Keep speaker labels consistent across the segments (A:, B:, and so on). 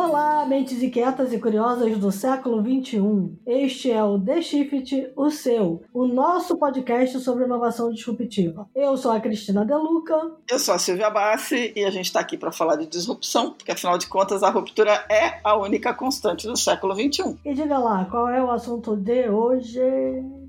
A: Olá, mentes inquietas e curiosas do século XXI. Este é o The Shift, o seu, o nosso podcast sobre inovação disruptiva. Eu sou a Cristina Deluca.
B: Eu sou a Silvia Bassi e a gente está aqui para falar de disrupção, porque afinal de contas a ruptura é a única constante do século XXI.
A: E diga lá, qual é o assunto de hoje?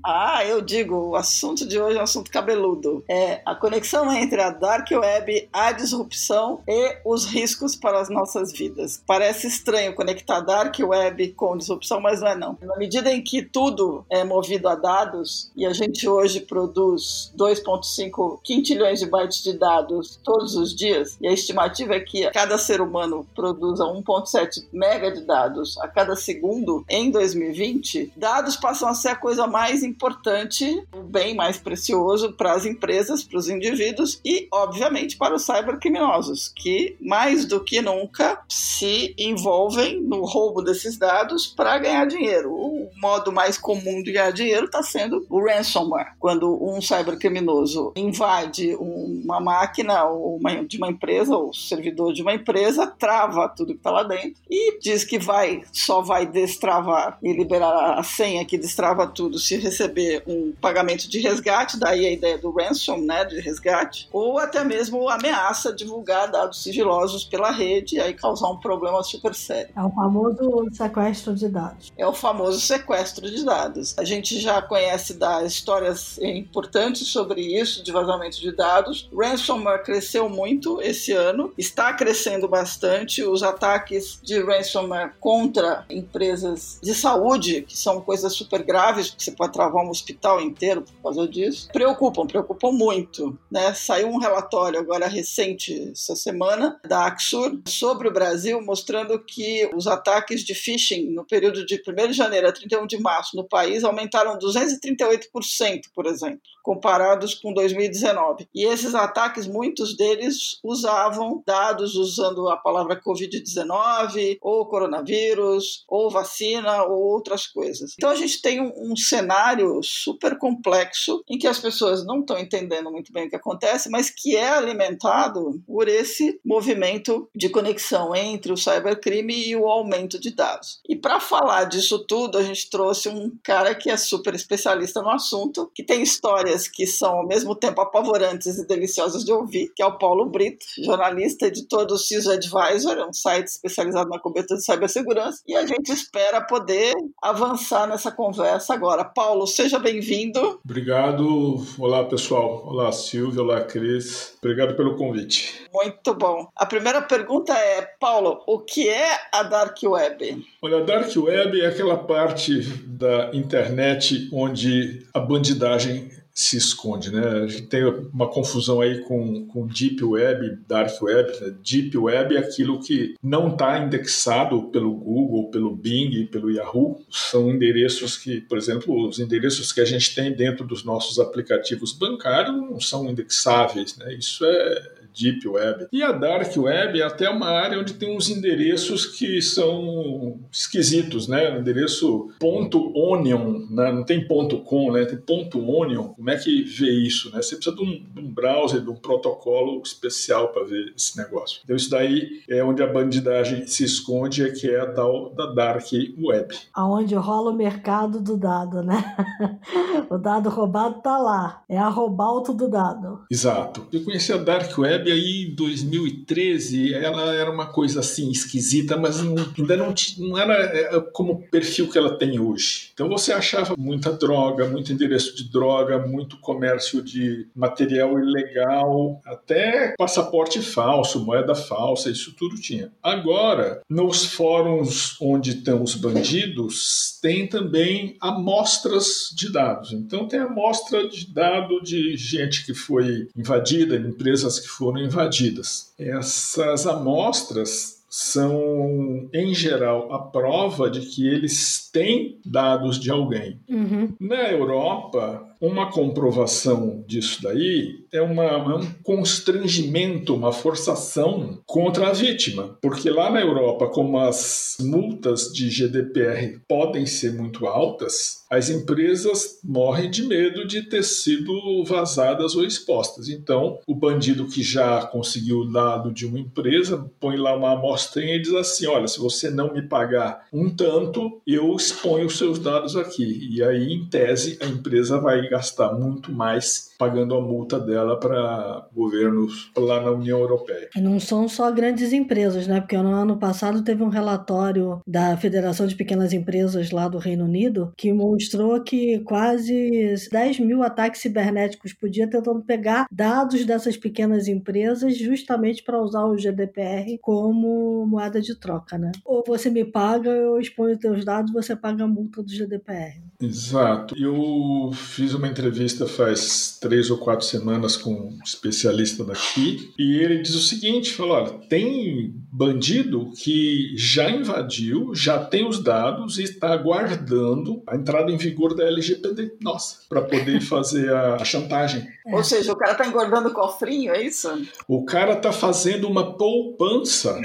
B: Ah, eu digo, o assunto de hoje é um assunto cabeludo. É a conexão entre a dark web, a disrupção e os riscos para as nossas vidas. Parece estranho conectar dark web com disrupção, mas não é não. Na medida em que tudo é movido a dados e a gente hoje produz 2.5 quintilhões de bytes de dados todos os dias, e a estimativa é que cada ser humano produza 1.7 mega de dados a cada segundo em 2020, dados passam a ser a coisa mais importante, o bem mais precioso para as empresas, para os indivíduos e, obviamente, para os cybercriminosos, que mais do que nunca se envolvem no roubo desses dados para ganhar dinheiro. O modo mais comum de ganhar dinheiro está sendo o ransomware, quando um cybercriminoso invade uma máquina ou uma, de uma empresa ou servidor de uma empresa, trava tudo que está lá dentro e diz que vai só vai destravar e liberar a senha que destrava tudo se receber um pagamento de resgate, daí a ideia do ransom, né, de resgate, ou até mesmo ameaça divulgar dados sigilosos pela rede e aí causar um problema super.
A: É o famoso sequestro de dados.
B: É o famoso sequestro de dados. A gente já conhece das histórias importantes sobre isso, de vazamento de dados. Ransomware cresceu muito esse ano, está crescendo bastante. Os ataques de ransomware contra empresas de saúde, que são coisas super graves, porque você pode travar um hospital inteiro por causa disso, preocupam, preocupam muito. Né? Saiu um relatório agora recente, essa semana, da Axur, sobre o Brasil, mostrando que os ataques de phishing no período de 1 de janeiro a 31 de março no país aumentaram 238%, por exemplo, comparados com 2019. E esses ataques, muitos deles usavam dados usando a palavra Covid-19, ou coronavírus, ou vacina, ou outras coisas. Então a gente tem um, um cenário super complexo em que as pessoas não estão entendendo muito bem o que acontece, mas que é alimentado por esse movimento de conexão entre o cybercrime e o aumento de dados. E para falar disso tudo, a gente trouxe um cara que é super especialista no assunto, que tem histórias que são ao mesmo tempo apavorantes e deliciosas de ouvir, que é o Paulo Brito, jornalista, editor do CISO Advisor, um site especializado na cobertura de cibersegurança, e a gente espera poder avançar nessa conversa agora. Paulo, seja bem-vindo.
C: Obrigado. Olá, pessoal. Olá, Silvia. Olá, Cris. Obrigado pelo convite.
B: Muito bom. A primeira pergunta é, Paulo, o que é a Dark Web?
C: Olha, a Dark Web é aquela parte da internet onde a bandidagem se esconde, né? A gente tem uma confusão aí com, com Deep Web, Dark Web. Né? Deep Web é aquilo que não está indexado pelo Google, pelo Bing, pelo Yahoo. São endereços que, por exemplo, os endereços que a gente tem dentro dos nossos aplicativos bancários não são indexáveis, né? Isso é Deep Web. E a Dark Web é até uma área onde tem uns endereços que são esquisitos, né? O endereço ponto .onion, né? não tem ponto .com, né? Tem ponto .onion. Como é que vê isso, né? Você precisa de um, de um browser, de um protocolo especial para ver esse negócio. Então isso daí é onde a bandidagem se esconde, é que é a tal da Dark Web.
A: Aonde rola o mercado do dado, né? o dado roubado tá lá. É a roubalto do dado.
C: Exato. Eu conheci a Dark Web Web aí em 2013, ela era uma coisa assim esquisita, mas não, ainda não, não era é, como o perfil que ela tem hoje. Então você achava muita droga, muito endereço de droga, muito comércio de material ilegal, até passaporte falso, moeda falsa, isso tudo tinha. Agora, nos fóruns onde estão os bandidos, tem também amostras de dados. Então tem amostra de dado de gente que foi invadida, empresas que foram foram invadidas. Essas amostras são, em geral, a prova de que eles têm dados de alguém.
A: Uhum.
C: Na Europa, uma comprovação disso daí é, uma, é um constrangimento, uma forçação contra a vítima. Porque lá na Europa, como as multas de GDPR podem ser muito altas, as empresas morrem de medo de ter sido vazadas ou expostas. Então, o bandido que já conseguiu o dado de uma empresa põe lá uma amostra e diz assim: olha, se você não me pagar um tanto, eu exponho os seus dados aqui. E aí, em tese, a empresa vai gastar muito mais pagando a multa dela para governos lá na União Europeia.
A: E não são só grandes empresas, né? Porque no ano passado teve um relatório da Federação de Pequenas Empresas lá do Reino Unido que mostrou que quase 10 mil ataques cibernéticos por dia tentando pegar dados dessas pequenas empresas justamente para usar o GDPR como moeda de troca, né? Ou você me paga, eu exponho teus dados, você paga a multa do GDPR.
C: Exato. Eu fiz uma entrevista faz três ou quatro semanas com um especialista daqui e ele diz o seguinte: falou, olha, tem bandido que já invadiu, já tem os dados e está aguardando a entrada em vigor da LGPD, nossa, para poder fazer a, a chantagem.
B: É. Ou seja, o cara está engordando o cofrinho, é isso?
C: O cara está fazendo uma poupança.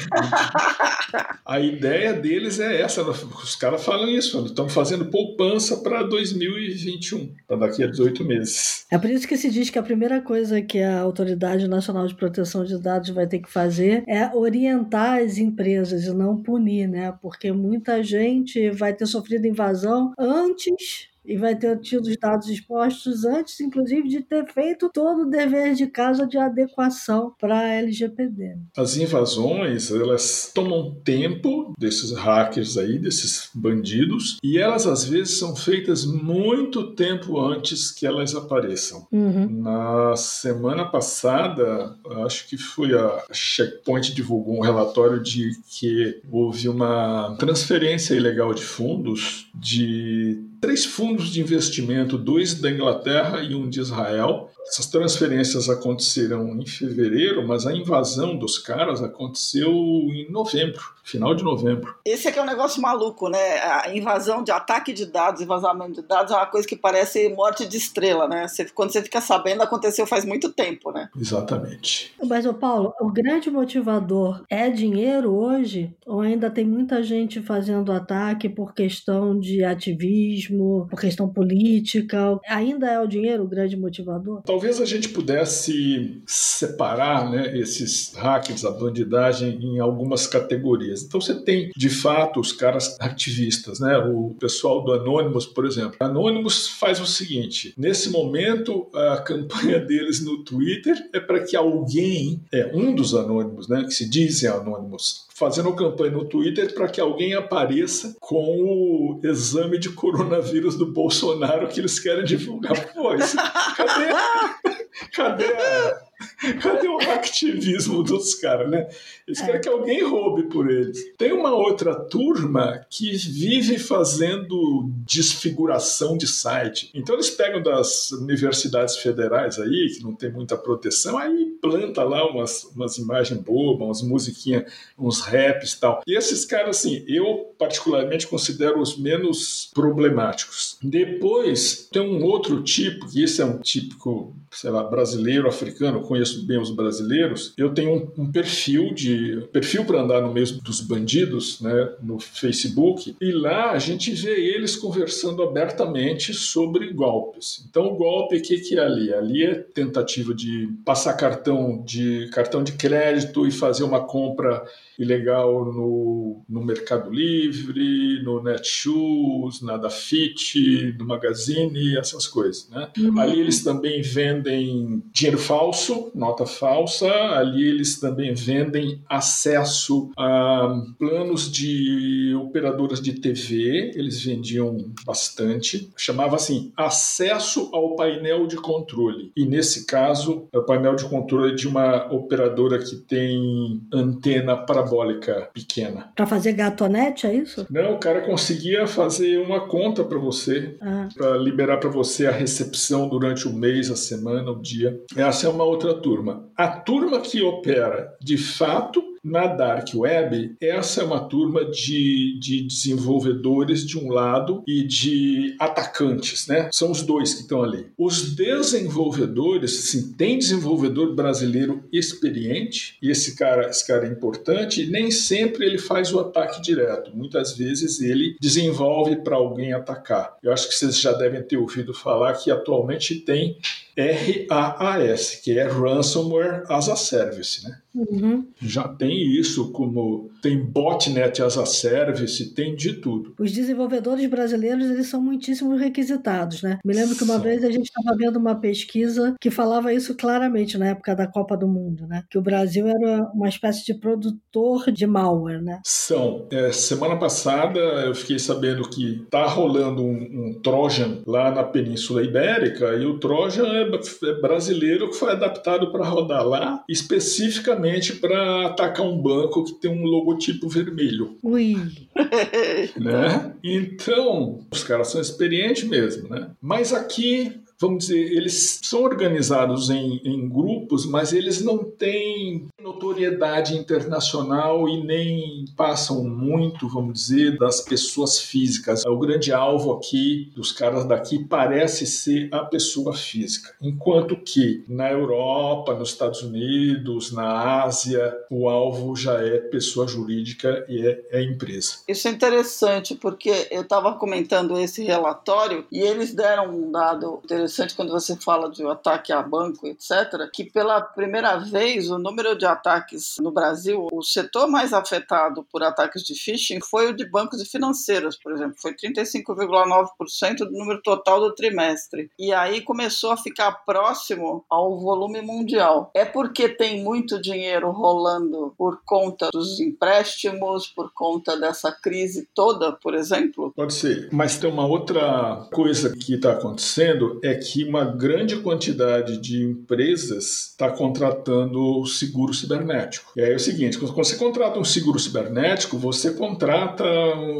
C: a ideia deles é essa. Os caras falam isso, estão fazendo poupança para 2021, para daqui a 18 meses.
A: É por isso que se diz que a primeira coisa que a Autoridade Nacional de Proteção de Dados vai ter que fazer é orientar as empresas e não punir, né? Porque muita gente vai ter sofrido invasão antes e vai ter tido os dados expostos antes, inclusive, de ter feito todo o dever de casa de adequação para a LGPD.
C: As invasões, elas tomam tempo desses hackers aí, desses bandidos, e elas às vezes são feitas muito tempo antes que elas apareçam.
A: Uhum.
C: Na semana passada, acho que foi a Checkpoint divulgou um relatório de que houve uma transferência ilegal de fundos de três fundos de investimento, dois da Inglaterra e um de Israel. Essas transferências aconteceram em fevereiro, mas a invasão dos caras aconteceu em novembro, final de novembro.
B: Esse aqui é um negócio maluco, né? A invasão de ataque de dados e vazamento de dados é uma coisa que parece morte de estrela, né? Você, quando você fica sabendo, aconteceu faz muito tempo, né?
C: Exatamente.
A: Mas, ô Paulo, o grande motivador é dinheiro hoje? Ou ainda tem muita gente fazendo ataque por questão de ativismo, por questão política? Ainda é o dinheiro o grande motivador?
C: Talvez a gente pudesse separar né, esses hackers, a bandidagem, em algumas categorias. Então você tem, de fato, os caras ativistas, né? O pessoal do Anonymous, por exemplo. Anonymous faz o seguinte: nesse momento, a campanha deles no Twitter é para que alguém, é um dos anônimos, né, que se dizem anônimos, fazendo campanha no Twitter para que alguém apareça com o exame de coronavírus do Bolsonaro que eles querem divulgar. Pô, isso, cadê? Cadê a, Cadê o ativismo dos caras, né? Eles é. querem que alguém roube por eles. Tem uma outra turma que vive fazendo desfiguração de site. Então eles pegam das universidades federais aí, que não tem muita proteção, aí planta lá umas, umas imagens bobas, umas musiquinhas, uns raps e tal. E esses caras, assim, eu particularmente considero os menos problemáticos. Depois tem um outro tipo, que esse é um típico, sei lá, brasileiro, africano, conheço bem os brasileiros, eu tenho um, um perfil de perfil para andar no meio dos bandidos, né, no Facebook, e lá a gente vê eles conversando abertamente sobre golpes. Então, o golpe, o que, que é ali? Ali é tentativa de passar cartão de cartão de crédito e fazer uma compra ilegal no, no Mercado Livre, no Netshoes, na Dafit, no Magazine, essas coisas. Né? Uhum. Ali eles também vendem dinheiro falso, nota falsa, ali eles também vendem acesso a planos de operadoras de TV, eles vendiam bastante, chamava assim, acesso ao painel de controle. E nesse caso, é o painel de controle de uma operadora que tem antena para parabólica pequena.
A: Para fazer gatonete, é isso?
C: Não, o cara conseguia fazer uma conta para você, ah. para liberar para você a recepção durante o mês, a semana, o dia. Essa é uma outra turma. A turma que opera de fato na Dark Web, essa é uma turma de, de desenvolvedores de um lado e de atacantes, né? São os dois que estão ali. Os desenvolvedores, assim, tem desenvolvedor brasileiro experiente, e esse cara, esse cara é importante, e nem sempre ele faz o ataque direto. Muitas vezes ele desenvolve para alguém atacar. Eu acho que vocês já devem ter ouvido falar que atualmente tem RAAS, que é Ransomware as a Service, né?
A: Uhum.
C: Já tem isso, como tem botnet as a service, tem de tudo.
A: Os desenvolvedores brasileiros eles são muitíssimo requisitados, né? Me lembro que uma vez a gente estava vendo uma pesquisa que falava isso claramente na época da Copa do Mundo, né? Que o Brasil era uma espécie de produtor de malware, né?
C: São. É, semana passada eu fiquei sabendo que está rolando um, um, Trojan lá na Península Ibérica e o Trojan é, é brasileiro que foi adaptado para rodar lá, especificamente para atacar um banco que tem um logotipo vermelho.
A: Ui!
C: né? Então, os caras são experientes mesmo, né? Mas aqui vamos dizer, eles são organizados em, em, grupos, mas eles não têm notoriedade internacional e nem passam muito, vamos dizer, das pessoas físicas. O grande alvo aqui dos caras daqui parece ser a pessoa física, enquanto que na Europa, nos Estados Unidos, na Ásia, o alvo já é pessoa jurídica e é, é empresa.
B: Isso é interessante porque eu estava comentando esse relatório e eles deram um dado interessante interessante quando você fala de um ataque a banco, etc., que pela primeira vez o número de ataques no Brasil, o setor mais afetado por ataques de phishing foi o de bancos e financeiros, por exemplo, foi 35,9% do número total do trimestre. E aí começou a ficar próximo ao volume mundial. É porque tem muito dinheiro rolando por conta dos empréstimos, por conta dessa crise toda, por exemplo?
C: Pode ser. Mas tem uma outra coisa que está acontecendo é que uma grande quantidade de empresas está contratando seguro cibernético. E aí é o seguinte, quando você contrata um seguro cibernético, você contrata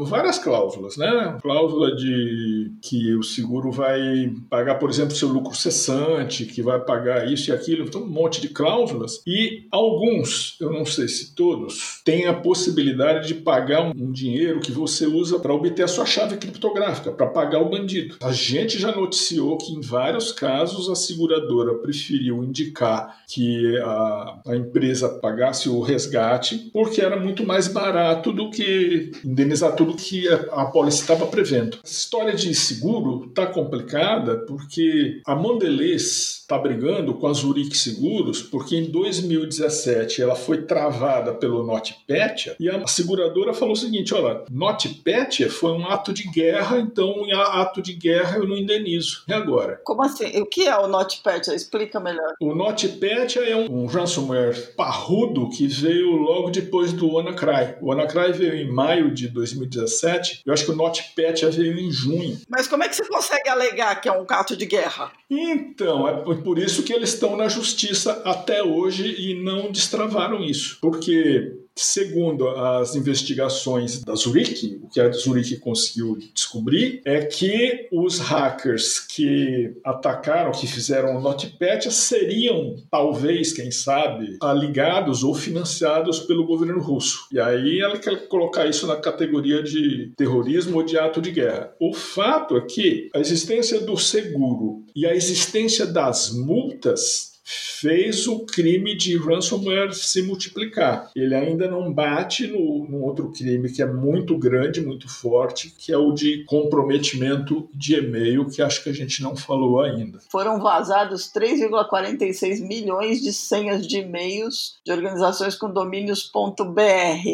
C: várias cláusulas, né? Cláusula de que o seguro vai pagar, por exemplo, seu lucro cessante, que vai pagar isso e aquilo, então um monte de cláusulas. E alguns, eu não sei se todos, têm a possibilidade de pagar um dinheiro que você usa para obter a sua chave criptográfica, para pagar o bandido. A gente já noticiou que em vários casos a seguradora preferiu indicar que a, a empresa pagasse o resgate porque era muito mais barato do que indenizar tudo que a, a polícia estava prevendo. Essa história de seguro está complicada porque a Mondelez está brigando com a Zurich Seguros porque em 2017 ela foi travada pelo NotPetya e a seguradora falou o seguinte, olha, NotPetya foi um ato de guerra, então em ato de guerra eu não indenizo. E agora?
B: Como assim? O que é o NotPetya? Explica melhor.
C: O NotPetya é um, um ransomware parrudo que veio logo depois do WannaCry. O WannaCry veio em maio de 2017. Eu acho que o NotPetya veio em junho.
B: Mas como é que você consegue alegar que é um cato de guerra?
C: Então, é por isso que eles estão na justiça até hoje e não destravaram isso. Porque Segundo as investigações da Zurich, o que a Zurich conseguiu descobrir é que os hackers que atacaram, que fizeram o NotPetya, seriam, talvez, quem sabe, ligados ou financiados pelo governo russo. E aí ela quer colocar isso na categoria de terrorismo ou de ato de guerra. O fato é que a existência do seguro e a existência das multas fez o crime de ransomware se multiplicar. Ele ainda não bate no, no, outro crime que é muito grande, muito forte, que é o de comprometimento de e-mail, que acho que a gente não falou ainda.
B: Foram vazados 3,46 milhões de senhas de e-mails de organizações com domínios.br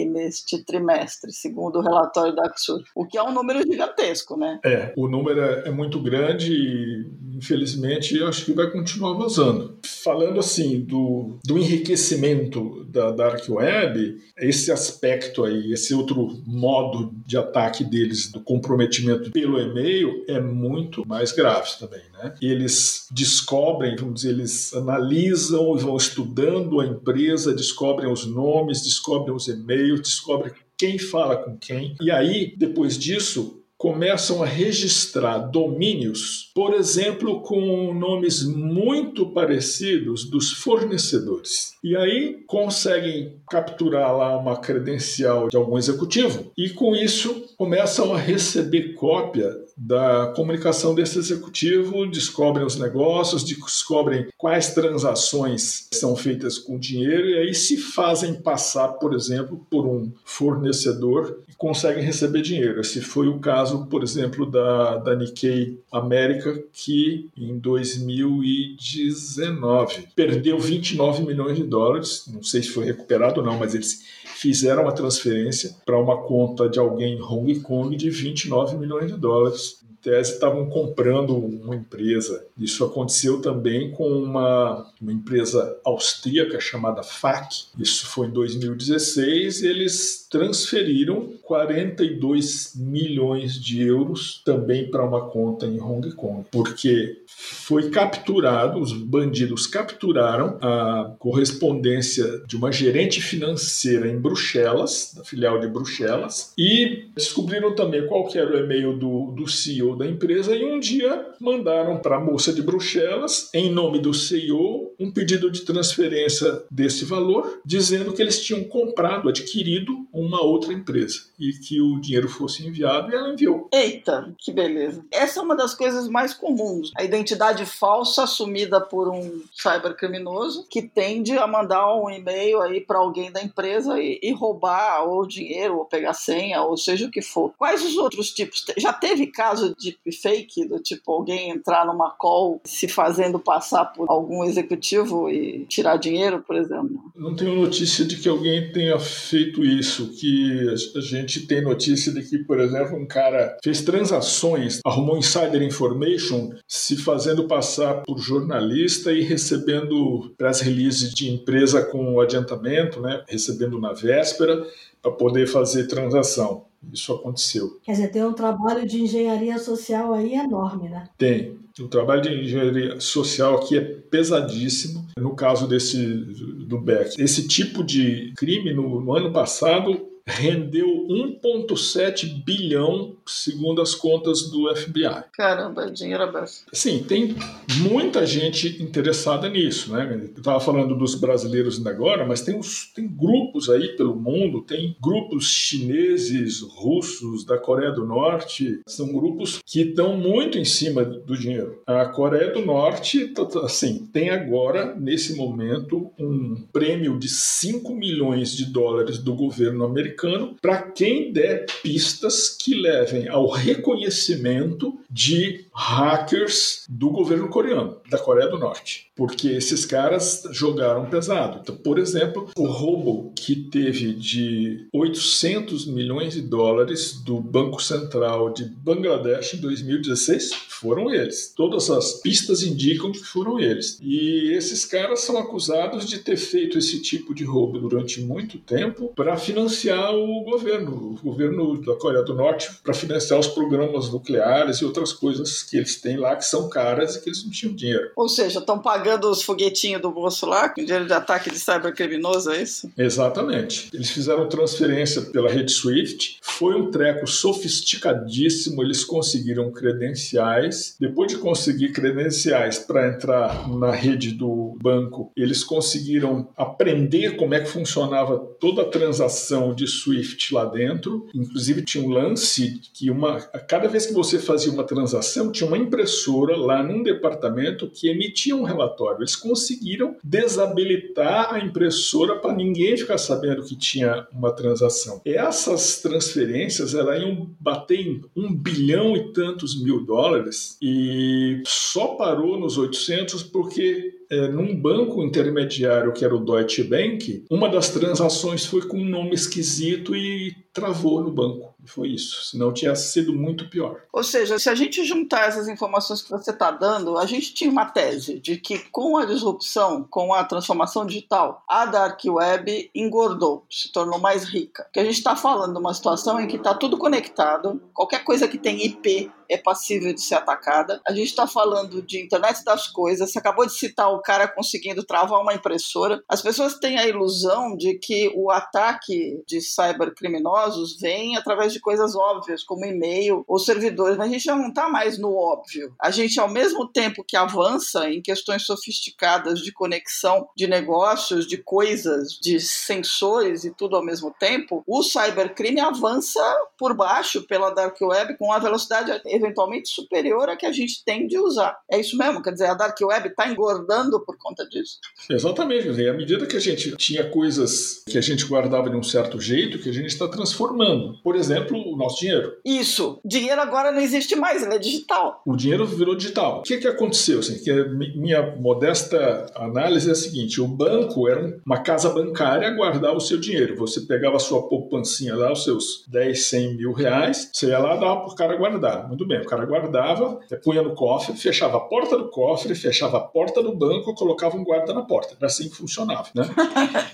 B: neste trimestre, segundo o relatório da Axur, o que é um número gigantesco, né?
C: É, o número é, é muito grande e, infelizmente, acho que vai continuar vazando falando assim do, do enriquecimento da Dark Web, esse aspecto aí, esse outro modo de ataque deles, do comprometimento pelo e-mail, é muito mais grave também. Né? Eles descobrem, vamos dizer, eles analisam vão estudando a empresa, descobrem os nomes, descobrem os e-mails, descobrem quem fala com quem. E aí, depois disso, começam a registrar domínios, por exemplo, com nomes muito parecidos dos fornecedores. E aí conseguem capturar lá uma credencial de algum executivo e com isso começam a receber cópia da comunicação desse executivo, descobrem os negócios, descobrem quais transações são feitas com dinheiro e aí se fazem passar, por exemplo, por um fornecedor e conseguem receber dinheiro. Esse foi o caso, por exemplo, da, da Nikkei América, que em 2019 perdeu 29 milhões de dólares, não sei se foi recuperado ou não, mas eles fizeram a transferência para uma conta de alguém em Hong Kong de 29 milhões de dólares tese estavam comprando uma empresa. Isso aconteceu também com uma, uma empresa austríaca chamada FAC. Isso foi em 2016. Eles transferiram 42 milhões de euros também para uma conta em Hong Kong, porque foi capturado, os bandidos capturaram a correspondência de uma gerente financeira em Bruxelas, da filial de Bruxelas, e descobriram também qual era o e-mail do, do CEO da empresa e um dia mandaram para a moça de Bruxelas, em nome do CEO, um pedido de transferência desse valor, dizendo que eles tinham comprado, adquirido uma outra empresa e que o dinheiro fosse enviado e ela enviou.
B: Eita, que beleza. Essa é uma das coisas mais comuns. A identidade falsa assumida por um cybercriminoso que tende a mandar um e-mail aí para alguém da empresa e, e roubar ou dinheiro ou pegar senha ou seja o que for. Quais os outros tipos? Já teve caso de fake do tipo alguém entrar numa call se fazendo passar por algum executivo e tirar dinheiro, por exemplo?
C: Não tenho notícia de que alguém tenha feito isso. Que a gente tem notícia de que, por exemplo, um cara fez transações, arrumou insider information, se fazendo passar por jornalista e recebendo press release de empresa com adiantamento, né? recebendo na véspera para poder fazer transação. Isso aconteceu.
A: Quer dizer, tem um trabalho de engenharia social aí enorme, né?
C: Tem. O trabalho de engenharia social aqui é pesadíssimo. No caso desse do Beck, esse tipo de crime no, no ano passado rendeu 1,7 bilhão, segundo as contas do FBI.
B: Caramba, dinheiro abaixo.
C: Sim, tem muita gente interessada nisso, né? Eu estava falando dos brasileiros ainda agora, mas tem, uns, tem grupos aí pelo mundo, tem grupos chineses, russos, da Coreia do Norte, são grupos que estão muito em cima do dinheiro. A Coreia do Norte, tá, tá, assim, tem agora, nesse momento, um prêmio de 5 milhões de dólares do governo americano americano para quem der pistas que levem ao reconhecimento de hackers do governo coreano, da Coreia do Norte, porque esses caras jogaram pesado. Então, por exemplo, o roubo que teve de 800 milhões de dólares do Banco Central de Bangladesh em 2016 foram eles. Todas as pistas indicam que foram eles. E esses caras são acusados de ter feito esse tipo de roubo durante muito tempo para financiar o governo, o governo da Coreia do Norte, para financiar os programas nucleares e outras coisas que eles têm lá que são caras e que eles não tinham dinheiro.
B: Ou seja, estão pagando os foguetinhos do bolso lá com dinheiro de ataque de cybercriminoso, é isso?
C: Exatamente. Eles fizeram transferência pela rede SWIFT, foi um treco sofisticadíssimo, eles conseguiram credenciais. Depois de conseguir credenciais para entrar na rede do banco, eles conseguiram aprender como é que funcionava toda a transação de SWIFT lá dentro. Inclusive tinha um lance que uma, cada vez que você fazia uma transação, tinha uma impressora lá num departamento que emitia um relatório. Eles conseguiram desabilitar a impressora para ninguém ficar sabendo que tinha uma transação. Essas transferências elas iam bater em um bilhão e tantos mil dólares e só parou nos 800 porque é, num banco intermediário que era o Deutsche Bank, uma das transações foi com um nome esquisito e travou no banco. Foi isso. Senão tinha sido muito pior.
B: Ou seja, se a gente juntar essas informações que você está dando, a gente tinha uma tese de que com a disrupção, com a transformação digital, a Dark Web engordou, se tornou mais rica. Que a gente está falando de uma situação em que está tudo conectado, qualquer coisa que tem IP é passível de ser atacada. A gente está falando de internet das coisas. Você acabou de citar o cara conseguindo travar uma impressora. As pessoas têm a ilusão de que o ataque de cybercriminosos criminosos vêm através de coisas óbvias, como e-mail ou servidores, mas a gente já não está mais no óbvio. A gente, ao mesmo tempo que avança em questões sofisticadas de conexão de negócios, de coisas, de sensores e tudo ao mesmo tempo, o cybercrime avança por baixo pela dark web com uma velocidade eventualmente superior à que a gente tem de usar. É isso mesmo? Quer dizer, a dark web está engordando por conta disso?
C: Exatamente. À medida que a gente tinha coisas que a gente guardava de um certo jeito, que a gente está transformando. Por exemplo, o nosso dinheiro.
B: Isso. Dinheiro agora não existe mais, ele é digital.
C: O dinheiro virou digital. O que, que aconteceu? Assim, que minha modesta análise é a seguinte: o banco era uma casa bancária, guardava o seu dinheiro. Você pegava a sua poupancinha lá, os seus 10, 100 mil reais, você ia lá dava para o cara guardar. Muito bem, o cara guardava, punha no cofre, fechava a porta do cofre, fechava a porta do banco, colocava um guarda na porta. Era assim que funcionava. Né?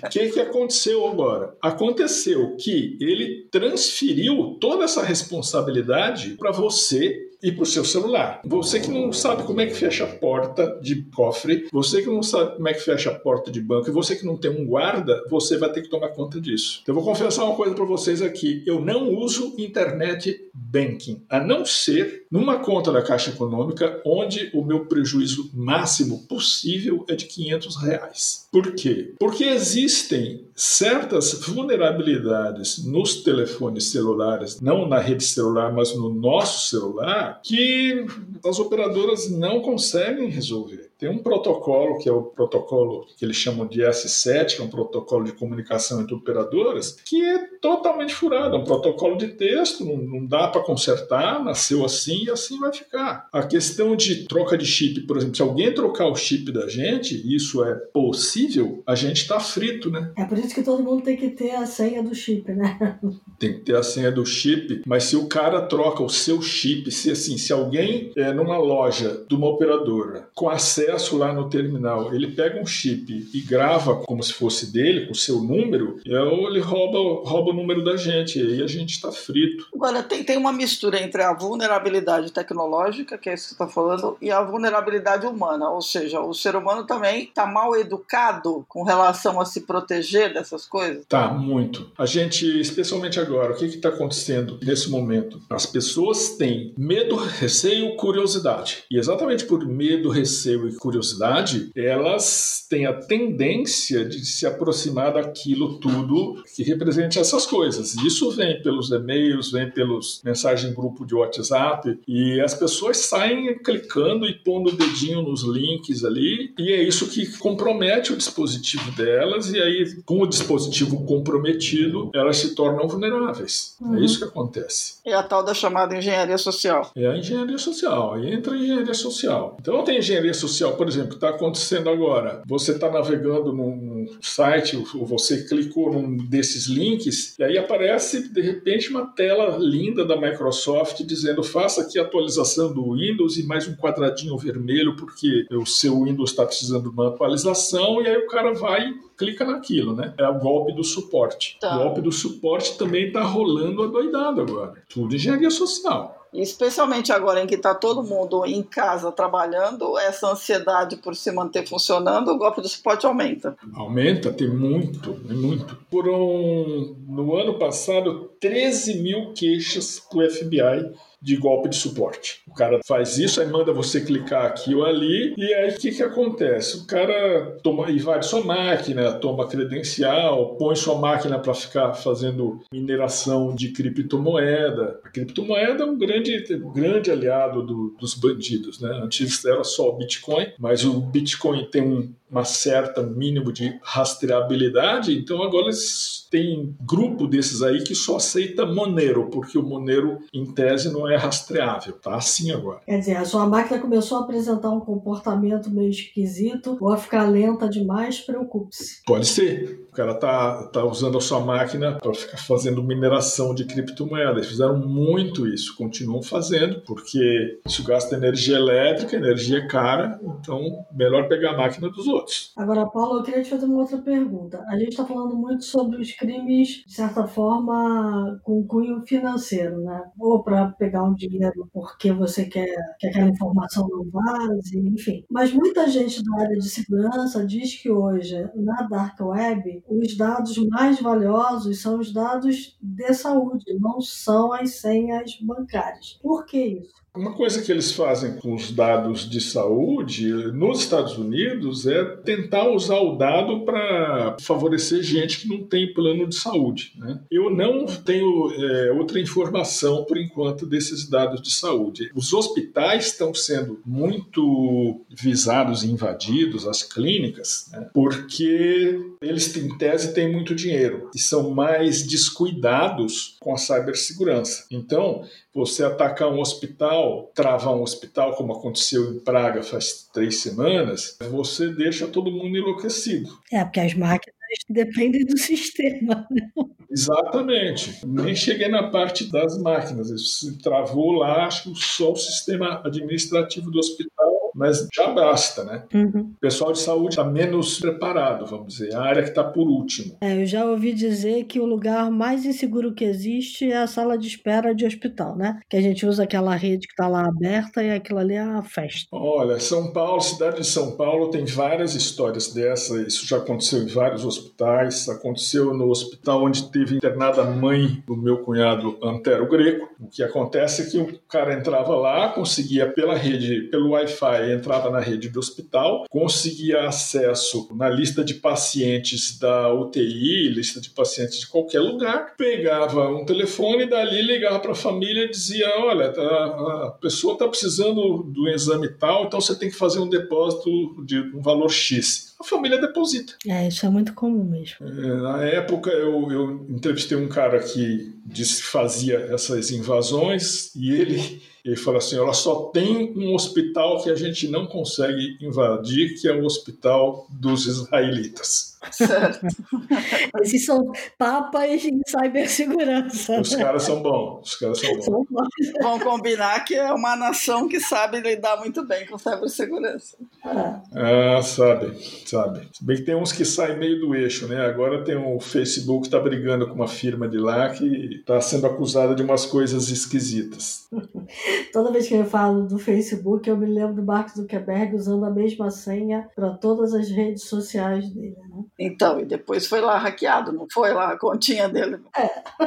C: O que, que aconteceu agora? Aconteceu que ele transferiu toda essa responsabilidade para você e para o seu celular. Você que não sabe como é que fecha a porta de cofre, você que não sabe como é que fecha a porta de banco, e você que não tem um guarda, você vai ter que tomar conta disso. Eu vou confessar uma coisa para vocês aqui: eu não uso internet banking, a não ser numa conta da Caixa Econômica, onde o meu prejuízo máximo possível é de 500 reais. Por quê? Porque existem certas vulnerabilidades nos telefones celulares, não na rede celular, mas no nosso celular, que as operadoras não conseguem resolver. Tem um protocolo, que é o protocolo que eles chamam de S7, que é um protocolo de comunicação entre operadoras, que é totalmente furado. É um protocolo de texto, não, não dá para consertar, nasceu assim e assim vai ficar. A questão de troca de chip, por exemplo, se alguém trocar o chip da gente, isso é possível, a gente está frito, né?
A: É por isso que todo mundo tem que ter a senha do chip, né?
C: Tem que ter a senha do chip, mas se o cara troca o seu chip, se assim, se alguém é numa loja de uma operadora com acesso acesso lá no terminal, ele pega um chip e grava como se fosse dele, com o seu número, e ele rouba, rouba o número da gente, e aí a gente está frito.
B: Agora, tem, tem uma mistura entre a vulnerabilidade tecnológica, que é isso que você está falando, e a vulnerabilidade humana, ou seja, o ser humano também está mal educado com relação a se proteger dessas coisas?
C: Tá, muito. A gente, especialmente agora, o que está acontecendo nesse momento? As pessoas têm medo, receio, curiosidade. E exatamente por medo, receio e curiosidade, elas têm a tendência de se aproximar daquilo tudo que represente essas coisas. Isso vem pelos e-mails, vem pelos mensagens em grupo de WhatsApp e as pessoas saem clicando e pondo o dedinho nos links ali e é isso que compromete o dispositivo delas e aí com o dispositivo comprometido elas se tornam vulneráveis. É uhum. É isso que acontece.
B: É a tal da chamada engenharia social.
C: É a engenharia social. Aí entra a engenharia social. Então tem engenharia social por exemplo, está acontecendo agora. Você está navegando num site, ou você clicou num desses links, e aí aparece de repente uma tela linda da Microsoft dizendo faça aqui a atualização do Windows e mais um quadradinho vermelho porque o seu Windows está precisando de uma atualização, e aí o cara vai e clica naquilo, né? É o golpe do suporte. Tá. O golpe do suporte também está rolando adoidado agora. Tudo engenharia social
B: especialmente agora em que está todo mundo em casa trabalhando, essa ansiedade por se manter funcionando, o golpe do suporte aumenta.
C: Aumenta, tem muito, tem muito. Foram, no ano passado, 13 mil queixas para o FBI de golpe de suporte. O cara faz isso, aí manda você clicar aqui ou ali, e aí o que, que acontece? O cara toma, invade sua máquina, toma credencial, põe sua máquina para ficar fazendo mineração de criptomoeda. A criptomoeda é um grande, grande aliado do, dos bandidos. Né? Antes era só o Bitcoin, mas o Bitcoin tem um, uma certa mínimo de rastreabilidade, então agora têm grupo desses aí que só aceita Monero, porque o Monero, em tese, não é rastreável. Tá assim agora.
A: Quer dizer, a sua máquina começou a apresentar um comportamento meio esquisito ou a ficar lenta demais, preocupe-se.
C: Pode ser cara tá, tá usando a sua máquina para ficar fazendo mineração de criptomoedas. Fizeram muito isso, continuam fazendo, porque isso gasta energia elétrica, energia cara, então melhor pegar a máquina dos outros.
A: Agora, Paulo, eu queria te fazer uma outra pergunta. A gente está falando muito sobre os crimes, de certa forma, com cunho financeiro, né? Ou para pegar um dinheiro porque você quer que aquela informação não vaze, enfim. Mas muita gente da área de segurança diz que hoje, na Dark Web, os dados mais valiosos são os dados de saúde, não são as senhas bancárias. Por que isso?
C: Uma coisa que eles fazem com os dados de saúde nos Estados Unidos é tentar usar o dado para favorecer gente que não tem plano de saúde. Né? Eu não tenho é, outra informação por enquanto desses dados de saúde. Os hospitais estão sendo muito visados e invadidos, as clínicas, né? porque eles, em tese, têm muito dinheiro e são mais descuidados com a cibersegurança. Então, você atacar um hospital, travar um hospital, como aconteceu em Praga faz três semanas, você deixa todo mundo enlouquecido.
A: É, porque as máquinas dependem do sistema. Né?
C: Exatamente. Nem cheguei na parte das máquinas. Isso travou lá, acho que só o sistema administrativo do hospital mas já basta, né? Uhum. O pessoal de saúde está menos preparado, vamos dizer, a área que está por último.
A: É, eu já ouvi dizer que o lugar mais inseguro que existe é a sala de espera de hospital, né? Que a gente usa aquela rede que está lá aberta e aquilo ali é a festa.
C: Olha, São Paulo, cidade de São Paulo, tem várias histórias dessa. Isso já aconteceu em vários hospitais. Aconteceu no hospital onde teve internada a mãe do meu cunhado Antero Greco. O que acontece é que o cara entrava lá, conseguia pela rede, pelo Wi-Fi, entrava na rede do hospital, conseguia acesso na lista de pacientes da UTI, lista de pacientes de qualquer lugar, pegava um telefone e dali ligava para a família e dizia: Olha, tá, a pessoa está precisando do exame tal, então você tem que fazer um depósito de um valor X a família deposita.
A: É, isso é muito comum mesmo.
C: É, na época, eu, eu entrevistei um cara que disse que fazia essas invasões e ele ele fala assim: ela só tem um hospital que a gente não consegue invadir, que é o hospital dos israelitas.
A: Certo. Esses são papas em cibersegurança.
C: Os caras são bons. Os caras são bons. São bons.
B: Vamos combinar que é uma nação que sabe lidar muito bem com cibersegurança.
C: Ah, sabe, sabe. Se bem que tem uns que saem meio do eixo, né? Agora tem o Facebook que está brigando com uma firma de lá que está sendo acusada de umas coisas esquisitas.
A: Toda vez que eu falo do Facebook, eu me lembro do Mark Zuckerberg usando a mesma senha para todas as redes sociais dele. Né?
B: Então, e depois foi lá hackeado, não foi lá a continha dele?
C: É,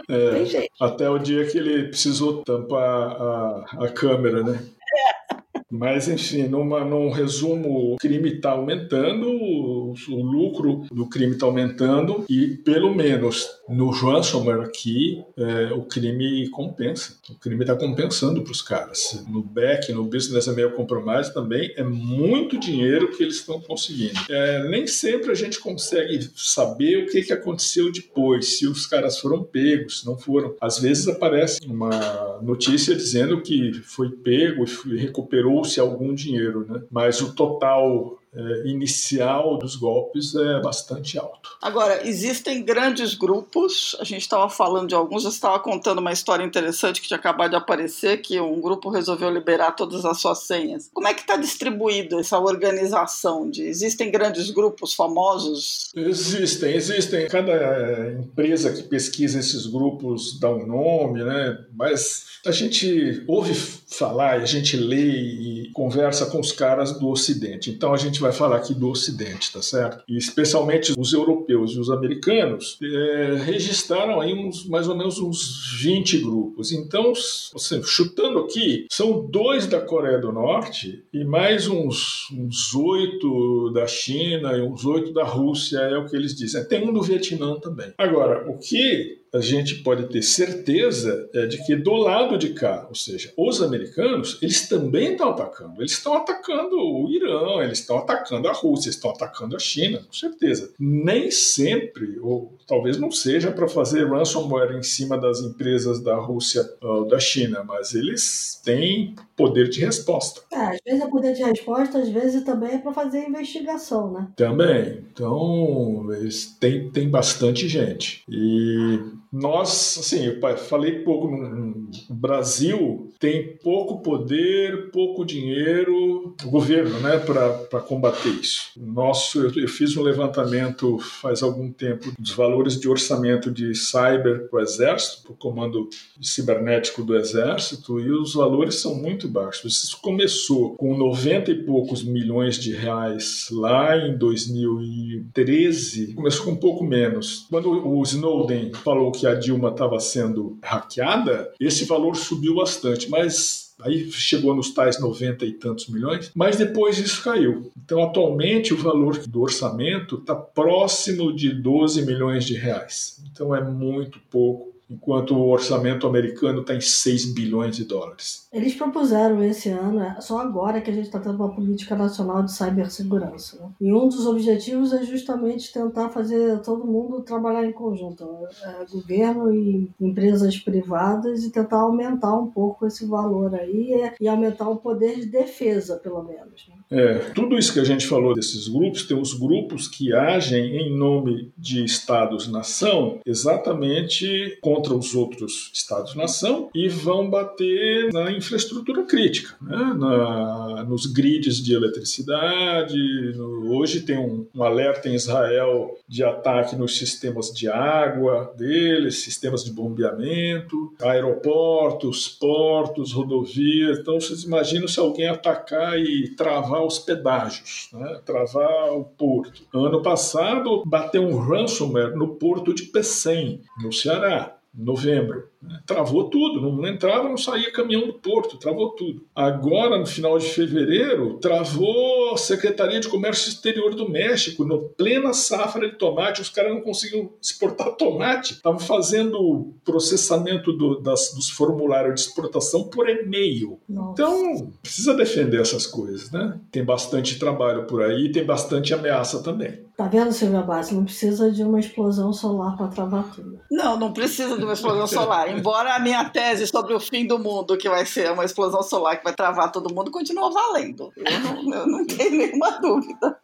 C: é tem jeito. Até o dia que ele precisou tampar a, a câmera, né? É. Mas, enfim, numa, num resumo, o crime está aumentando, o, o, lucro do crime está aumentando e, pelo menos no ransomware aqui, é, o crime compensa. O crime está compensando para os caras. No back, no business é meio compromise também, é muito dinheiro que eles estão conseguindo. É, nem sempre a gente consegue saber o que, que aconteceu depois, se os caras foram pegos, se não foram. Às vezes aparece uma notícia dizendo que foi pego e recuperou se algum dinheiro, né? mas o total é, inicial dos golpes é bastante alto.
B: Agora, existem grandes grupos, a gente estava falando de alguns, eu estava contando uma história interessante que tinha acabado de aparecer, que um grupo resolveu liberar todas as suas senhas. Como é que está distribuído essa organização? De, existem grandes grupos famosos?
C: Existem, existem. Cada é, empresa que pesquisa esses grupos dá um nome, né? mas a gente ouve falar, a gente lê e conversa com os caras do Ocidente. Então a gente vai falar aqui do Ocidente, tá certo? E especialmente os europeus e os americanos é, registraram aí uns, mais ou menos uns 20 grupos. Então, assim, chutando aqui, são dois da Coreia do Norte e mais uns, uns oito da China e uns oito da Rússia, é o que eles dizem. Tem um do Vietnã também. Agora, o que a gente pode ter certeza é de que do lado de cá, ou seja, os americanos, eles também estão atacando. Eles estão atacando o Irã, eles estão atacando a Rússia, estão atacando a China, com certeza. Nem sempre, ou talvez não seja para fazer ransomware em cima das empresas da Rússia ou da China, mas eles têm poder de resposta.
A: É, às vezes é poder de resposta, às vezes também é para fazer investigação, né?
C: Também. Então, eles têm, têm bastante gente. E Nós, assim, eu falei pouco, no Brasil tem pouco poder, pouco dinheiro, o governo, né, para combater isso. Nosso, eu, eu fiz um levantamento faz algum tempo dos valores de orçamento de cyber para o Exército, para o Comando Cibernético do Exército, e os valores são muito baixos. Isso começou com 90 e poucos milhões de reais lá em 2013, começou com um pouco menos. Quando o Snowden falou que a Dilma estava sendo hackeada, esse valor subiu bastante, mas aí chegou nos tais 90 e tantos milhões, mas depois isso caiu. Então, atualmente, o valor do orçamento está próximo de 12 milhões de reais. Então, é muito pouco enquanto o orçamento americano está em 6 bilhões de dólares.
A: Eles propuseram esse ano, é só agora que a gente está tendo uma política nacional de cibersegurança. Né? E um dos objetivos é justamente tentar fazer todo mundo trabalhar em conjunto, é, governo e empresas privadas, e tentar aumentar um pouco esse valor aí é, e aumentar o poder de defesa, pelo menos. Né?
C: É, tudo isso que a gente falou desses grupos, tem os grupos que agem em nome de Estados-nação exatamente contra os outros Estados-nação e vão bater na infraestrutura crítica, né? na, nos grids de eletricidade. No, hoje tem um, um, alerta em Israel de ataque nos sistemas de água deles, sistemas de bombeamento, aeroportos, portos, rodovias. Então vocês imaginam se alguém atacar e travar os pedágios, né? travar o porto. Ano passado bateu um ransomware no porto de Pecém, no Ceará novembro. Né? Travou tudo, não entrava, não saía caminhão do porto, travou tudo. Agora, no final de fevereiro, travou a Secretaria de Comércio Exterior do México, no plena safra de tomate, os caras não conseguiam exportar tomate, estavam fazendo processamento do, das, dos formulários de exportação por e-mail. Então, precisa defender essas coisas, né? Tem bastante trabalho por aí, tem bastante ameaça também.
A: Tá vendo, Silvia Bassi? Não precisa de uma explosão solar para travar tudo.
B: Não, não precisa de uma explosão solar. Embora a minha tese sobre o fim do mundo, que vai ser uma explosão solar que vai travar todo mundo, continua valendo. Eu não, eu não tenho nenhuma dúvida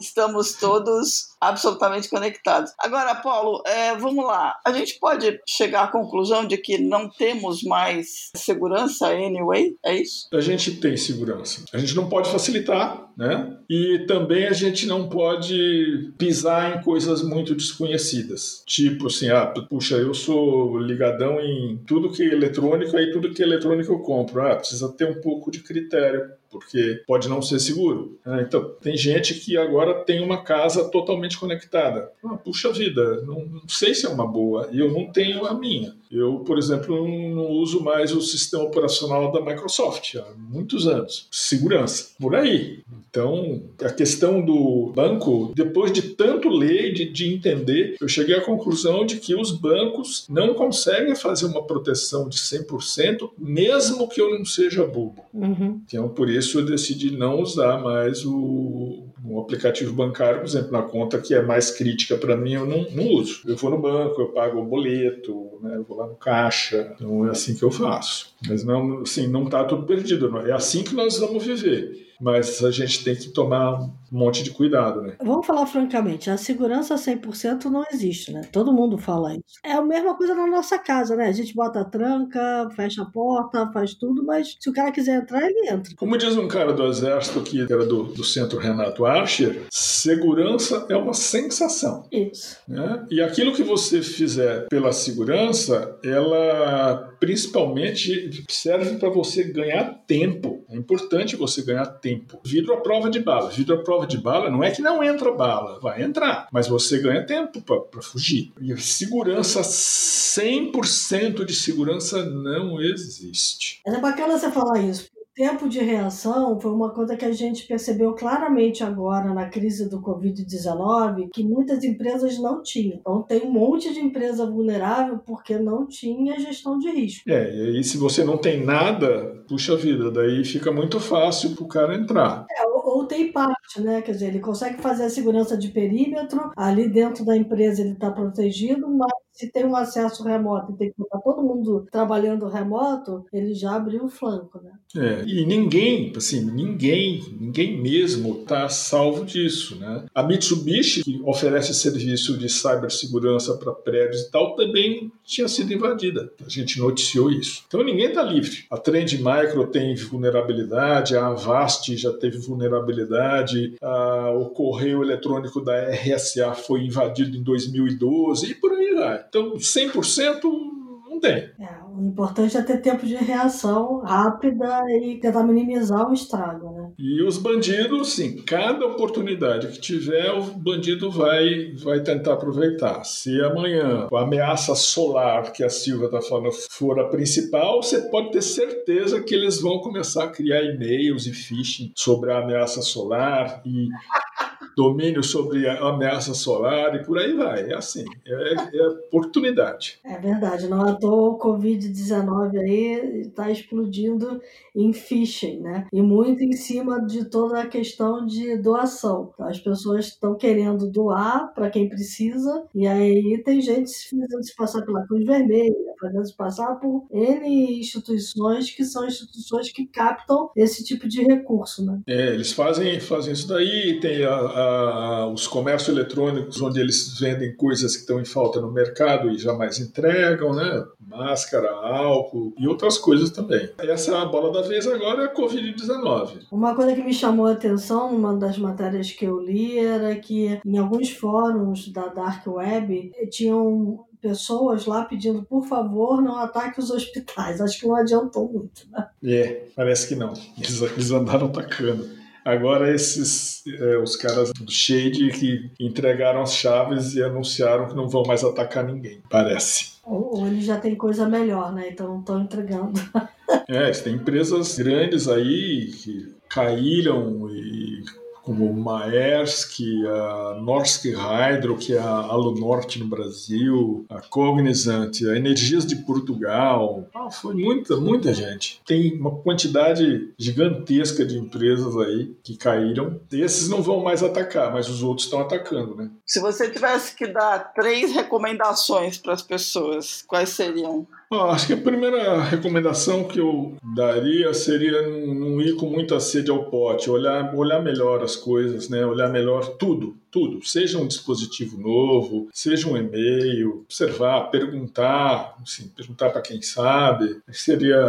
B: estamos todos absolutamente conectados. Agora, Paulo, é, vamos lá. A gente pode chegar à conclusão de que não temos mais segurança anyway? É isso?
C: A gente tem segurança. A gente não pode facilitar, né? E também a gente não pode pisar em coisas muito desconhecidas. Tipo assim, ah, puxa, eu sou ligadão em tudo que é eletrônico, aí tudo que é eletrônico eu compro. Ah, precisa ter um pouco de critério porque pode não ser seguro. Né? Então, tem gente que agora tem uma casa totalmente conectada. Ah, puxa vida, não, não, sei se é uma boa, e eu não tenho a minha. Eu, por exemplo, não uso mais o sistema operacional da Microsoft há muitos anos. Segurança, por aí. Então, a questão do banco, depois de tanto ler, de, de entender, eu cheguei à conclusão de que os bancos não conseguem fazer uma proteção de 100%, mesmo que eu não seja bobo. Uhum. Então, por isso, isso eu decidi não usar mais o, o aplicativo bancário, por exemplo, na conta que é mais crítica para mim, eu não, não, uso. Eu vou no banco, eu pago o boleto, né, eu vou lá no caixa, então é assim que eu faço. Mas não, assim, não está tudo perdido, é assim que nós vamos viver mas a gente tem que tomar um monte de cuidado, né?
A: Vamos falar francamente, a segurança 100% não existe, né? Todo mundo fala isso. É a mesma coisa na nossa casa, né? A gente bota a tranca, fecha a porta, faz tudo, mas se o cara quiser entrar, ele entra.
C: Como diz um cara do exército que era do, do centro Renato Archer, segurança é uma sensação.
A: Isso.
C: Né? E aquilo que você fizer pela segurança, ela principalmente serve para você ganhar tempo. É importante você ganhar tempo. Vidro à prova de bala. Vidro à prova de bala não é que não entra bala, vai entrar, mas você ganha tempo para fugir. E segurança, 100% de segurança não existe.
A: É bacana você falar isso, tempo de reação foi uma coisa que a gente percebeu claramente agora na crise do Covid-19, que muitas empresas não tinham. Então tem um monte de empresa vulnerável porque não tinha gestão de risco.
C: É, e aí se você não tem nada, puxa vida, daí fica muito fácil para o cara entrar.
A: É, ou, ou tem parte parte, né? Quer dizer, ele consegue fazer a segurança de perímetro, ali dentro da empresa ele está protegido, mas se tem um acesso remoto e tem que botar todo mundo trabalhando remoto, ele já abriu o flanco, né?
C: É, e ninguém, assim, ninguém, ninguém mesmo está salvo disso, né? A Mitsubishi, que oferece serviço de cibersegurança para prédios e tal, também tinha sido invadida. A gente noticiou isso. Então ninguém está livre. A Trend Micro tem vulnerabilidade, a Avast já teve vulnerabilidade, a, o correio eletrônico da RSA foi invadido em 2012 e por aí vai. Então 100% não tem.
A: É, o importante é ter tempo de reação rápida e tentar minimizar o estrago, né?
C: E os bandidos, sim, cada oportunidade que tiver, o bandido vai, vai tentar aproveitar. Se amanhã a ameaça solar que a Silva está falando for a principal, você pode ter certeza que eles vão começar a criar e-mails e phishing sobre a ameaça solar e domínio sobre a ameaça solar e por aí vai. É assim, é, é oportunidade.
A: É verdade, não à toa o Covid-19 aí está explodindo em phishing, né? E muito em cima de toda a questão de doação. Então, as pessoas estão querendo doar para quem precisa, e aí tem gente se fazendo se passar pela Cruz Vermelha, fazendo se passar por N instituições que são instituições que captam esse tipo de recurso, né?
C: É, eles fazem, fazem isso daí, tem a, a, os comércios eletrônicos onde eles vendem coisas que estão em falta no mercado e jamais entregam, né? Máscara, álcool e outras coisas também. Essa é bola da vez agora é a Covid-19.
A: Uma coisa que me chamou a atenção, uma das matérias que eu li, era que em alguns fóruns da Dark Web tinham pessoas lá pedindo, por favor, não ataque os hospitais. Acho que não adiantou muito, né?
C: É, parece que não. Eles, eles andaram atacando. Agora esses é, os caras do Shade que entregaram as chaves e anunciaram que não vão mais atacar ninguém, parece.
A: Ou, ou eles já têm coisa melhor, né? Então não estão entregando.
C: é, tem empresas grandes aí que caíram e como Maersk, a Norsk Hydro, que é a Alunorte no Brasil, a Cognizant, a Energias de Portugal. Ah, foi muita, muita gente. Tem uma quantidade gigantesca de empresas aí que caíram. Esses não vão mais atacar, mas os outros estão atacando, né?
B: Se você tivesse que dar três recomendações para as pessoas, quais seriam?
C: Ah, acho que a primeira recomendação que eu daria seria não ir com muita sede ao pote, olhar, olhar melhor as coisas, né? olhar melhor tudo, tudo. Seja um dispositivo novo, seja um e-mail, observar, perguntar, assim, perguntar para quem sabe. Esse seria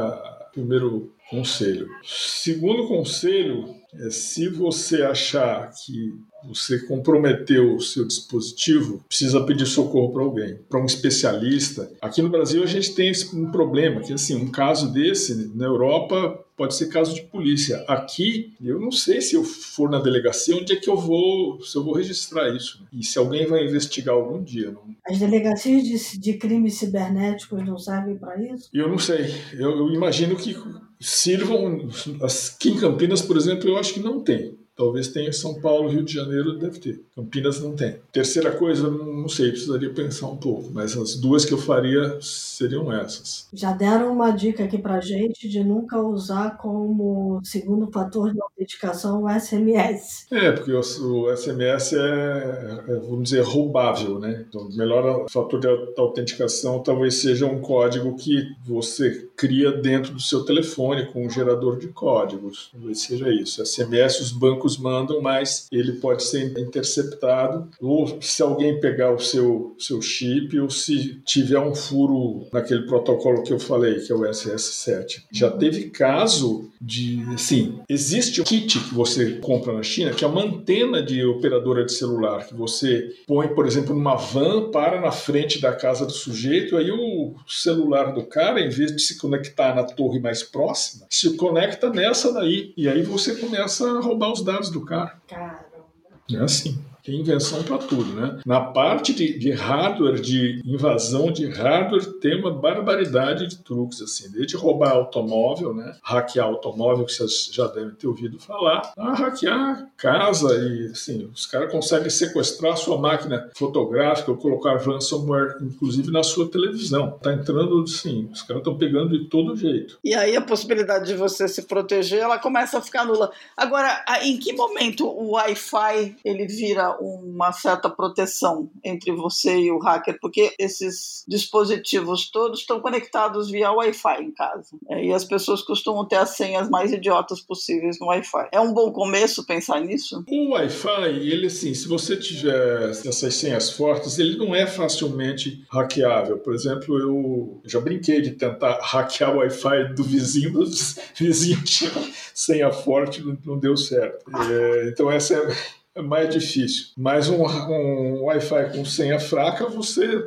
C: o primeiro conselho. Segundo conselho é se você achar que você comprometeu o seu dispositivo, precisa pedir socorro para alguém, para um especialista. Aqui no Brasil a gente tem um problema, que assim, um caso desse na Europa pode ser caso de polícia. Aqui, eu não sei se eu for na delegacia, onde é que eu vou, se eu vou registrar isso. Né? E se alguém vai investigar algum dia. Não...
A: As delegacias de, de crimes cibernéticos não servem para isso?
C: Eu não sei. Eu, eu imagino que sirvam. Aqui em Campinas, por exemplo, eu acho que não tem. Talvez tenha São Paulo, Rio de Janeiro, deve ter. Campinas não tem. Terceira coisa, não sei, precisaria pensar um pouco, mas as duas que eu faria seriam essas.
A: Já deram uma dica aqui pra gente de nunca usar como segundo fator de autenticação o SMS.
C: É, porque o, o SMS é, é, vamos dizer, roubável, né? Então, o melhor fator de autenticação talvez seja um código que você cria dentro do seu telefone com um gerador de códigos. Talvez seja isso. SMS os bancos bancos mandam, mas ele pode ser interceptado, ou se alguém pegar o seu, seu chip, ou se tiver um furo naquele protocolo que eu falei, que é o SS7. Já teve caso de, assim, existe um kit que você compra na China, que é uma antena de operadora de celular, que você põe, por exemplo, numa van, para na frente da casa do sujeito, aí o celular do cara, em vez de se conectar na torre mais próxima, se conecta nessa daí, e aí você começa a roubar os dados dados do carro.
A: Caramba.
C: É assim. Tem invenção para tudo, né? Na parte de, de, hardware, de invasão de hardware, tem uma barbaridade de truques, assim, desde roubar automóvel, né? Hackear automóvel, que vocês já devem ter ouvido falar, a hackear casa e, assim, os caras conseguem sequestrar a sua máquina fotográfica ou colocar ransomware, inclusive, na sua televisão. Tá entrando, assim, os caras estão pegando de todo jeito.
B: E aí a possibilidade de você se proteger, ela começa a ficar nula. Agora, em que momento o Wi-Fi ele vira uma certa proteção entre você e o hacker? Porque esses dispositivos todos estão conectados via Wi-Fi em casa. É, e as pessoas costumam ter as senhas mais idiotas possíveis no Wi-Fi. É um bom começo pensar nisso?
C: O Wi-Fi, ele assim, se você tiver essas senhas fortes, ele não é facilmente hackeável. Por exemplo, eu já brinquei de tentar hackear o Wi-Fi do vizinho, dos vizinhos tinha senha forte, não deu certo. É, então essa é é mais difícil. Mas um, um Wi-Fi com senha fraca, você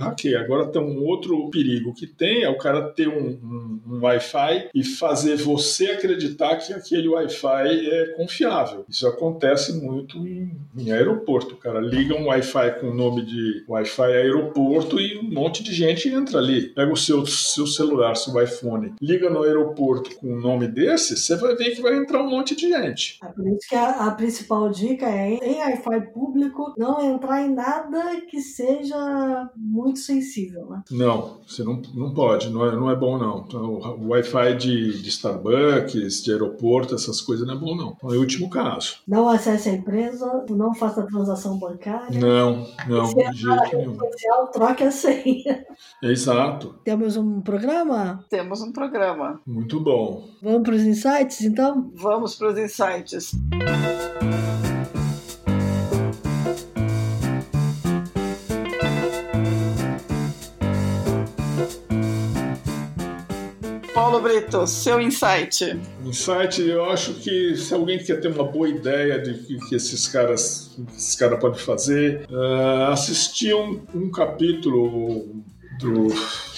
C: hackeia. Agora tem um outro perigo que tem, é o cara ter um, um, um Wi-Fi e fazer você acreditar que aquele Wi-Fi é confiável. Isso acontece muito em, em aeroporto. O cara liga um Wi-Fi com o nome de Wi-Fi aeroporto e um monte de gente entra ali. Pega o seu, seu celular, seu iPhone, liga no aeroporto com um nome desse, você vai ver que vai entrar um monte de gente.
A: É por isso que a, a principal dica dica é, em Wi-Fi público, não entrar em nada que seja muito sensível, né?
C: Não, você não, não pode, não é, não é bom não. Então, o Wi-Fi de, de Starbucks, de aeroporto, essas coisas não é bom não. Então, é o último caso.
A: Não acesse a empresa, não faça transação bancária.
C: Não, não,
A: Se de jeito nenhum. Social, troque a senha.
C: Exato.
A: Temos um programa?
B: Temos um programa.
C: Muito bom.
A: Vamos para os insights, então?
B: Vamos para os insights. Paulo Brito, seu insight.
C: Insight, eu acho que se alguém quer ter uma boa ideia de que, que esses caras, que esses caras podem fazer, uh, assistir um, um capítulo do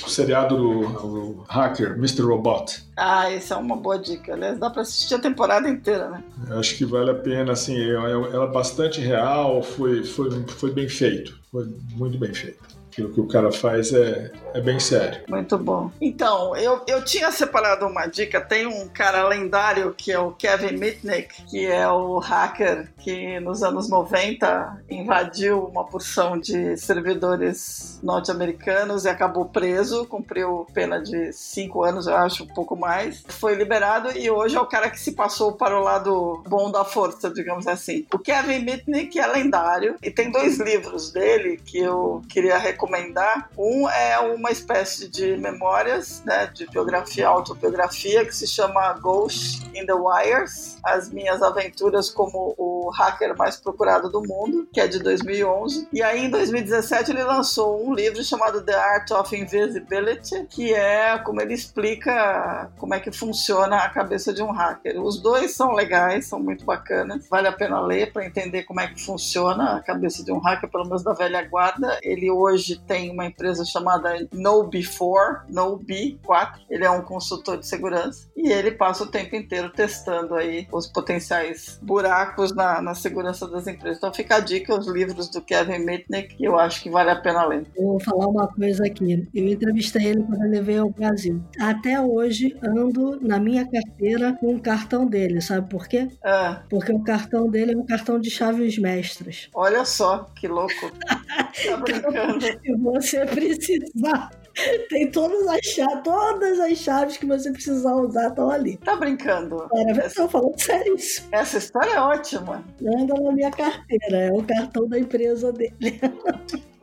C: seriado do, do, Hacker, Mr. Robot.
B: Ah, essa é uma boa dica. Aliás, dá para assistir a temporada inteira, né?
C: Eu acho que vale a pena, assim, ela é, é bastante real, foi, foi, foi bem feito, foi muito bem feito que o que o cara faz é, é bem sério.
B: Muito bom. Então, eu, eu tinha separado uma dica. Tem um cara lendário que é o Kevin Mitnick, que é o hacker que nos anos 90 invadiu uma porção de servidores norte-americanos e acabou preso, cumpriu pena de cinco anos, eu acho, um pouco mais. Foi liberado e hoje é o cara que se passou para o lado bom da força, digamos assim. O Kevin Mitnick é lendário e tem dois livros dele que eu queria recomendar recomendar. Um é uma espécie de memórias, né, de biografia, autobiografia, que se chama Ghost in the Wires, as minhas aventuras como o hacker mais procurado do mundo, que é de 2011. E aí em 2017 ele lançou um livro chamado The Art of Invisibility, que é como ele explica como é que funciona a cabeça de um hacker. Os dois são legais, são muito bacanas, vale a pena ler para entender como é que funciona a cabeça de um hacker, pelo menos da velha guarda. Ele hoje hoje tem uma empresa chamada KnowBe4, KnowBe4. Ele é um consultor de segurança e ele passa o tempo inteiro testando aí os potenciais buracos na, na segurança das empresas. Então fica a dica, os livros do Kevin Mitnick, que eu acho que vale a pena ler.
A: vou falar uma coisa aqui. Eu entrevistei ele quando ele veio ao Brasil. Até hoje ando na minha carteira com o cartão dele, sabe por quê?
B: É.
A: Porque o cartão dele é um cartão de chaves mestras.
B: Olha só, que louco. tá brincando.
A: Se você precisar. Tem todas as chaves, todas as chaves que você precisar usar estão ali.
B: Tá brincando?
A: Cara, Essa... falando sério isso.
B: Essa história é ótima.
A: Anda na minha carteira, é o cartão da empresa dele.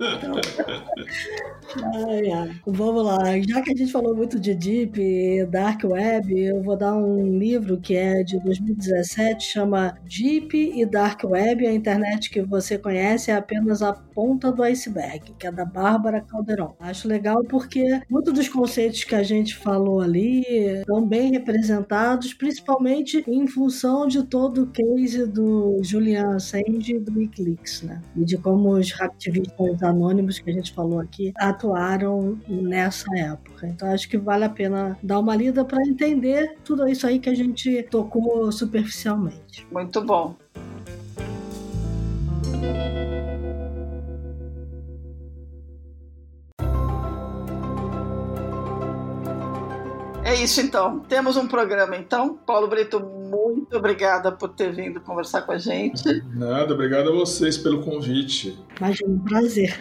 A: Ai, ai. Vamos lá, já que a gente falou muito de Deep Dark Web, eu vou dar um livro que é de 2017, chama Deep e Dark Web, a internet que você conhece é apenas a ponta do iceberg, que é da Bárbara Calderon. Acho legal porque muitos dos conceitos que a gente falou ali estão bem representados, principalmente em função de todo o case do Julian Assange e do Wikileaks, né? E de como os ativistas anônimos que a gente falou aqui atuaram nessa época. Então acho que vale a pena dar uma lida para entender tudo isso aí que a gente tocou superficialmente.
B: Muito bom. É isso então. Temos um programa então. Paulo Brito, muito obrigada por ter vindo conversar com a gente.
C: Nada, obrigado a vocês pelo convite.
A: Imagina, um prazer.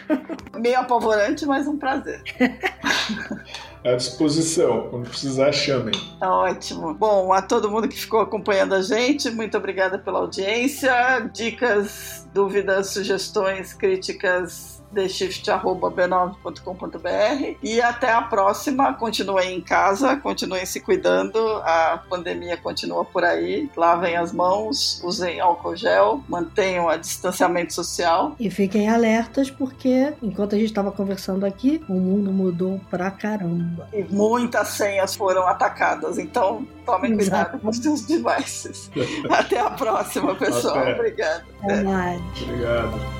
B: Meio apavorante, mas um prazer.
C: à disposição. Quando precisar, chamem.
B: Tá ótimo. Bom, a todo mundo que ficou acompanhando a gente, muito obrigada pela audiência. Dicas, dúvidas, sugestões, críticas theshift.b9.com.br e até a próxima. Continuem em casa, continuem se cuidando, a pandemia continua por aí. Lavem as mãos, usem álcool gel, mantenham o distanciamento social.
A: E fiquem alertas porque, enquanto a gente estava conversando aqui, o mundo mudou pra caramba.
B: E muitas senhas foram atacadas, então tomem cuidado com os seus devices. até a próxima, pessoal. Até. Obrigado.
A: Até mais.
C: Obrigado.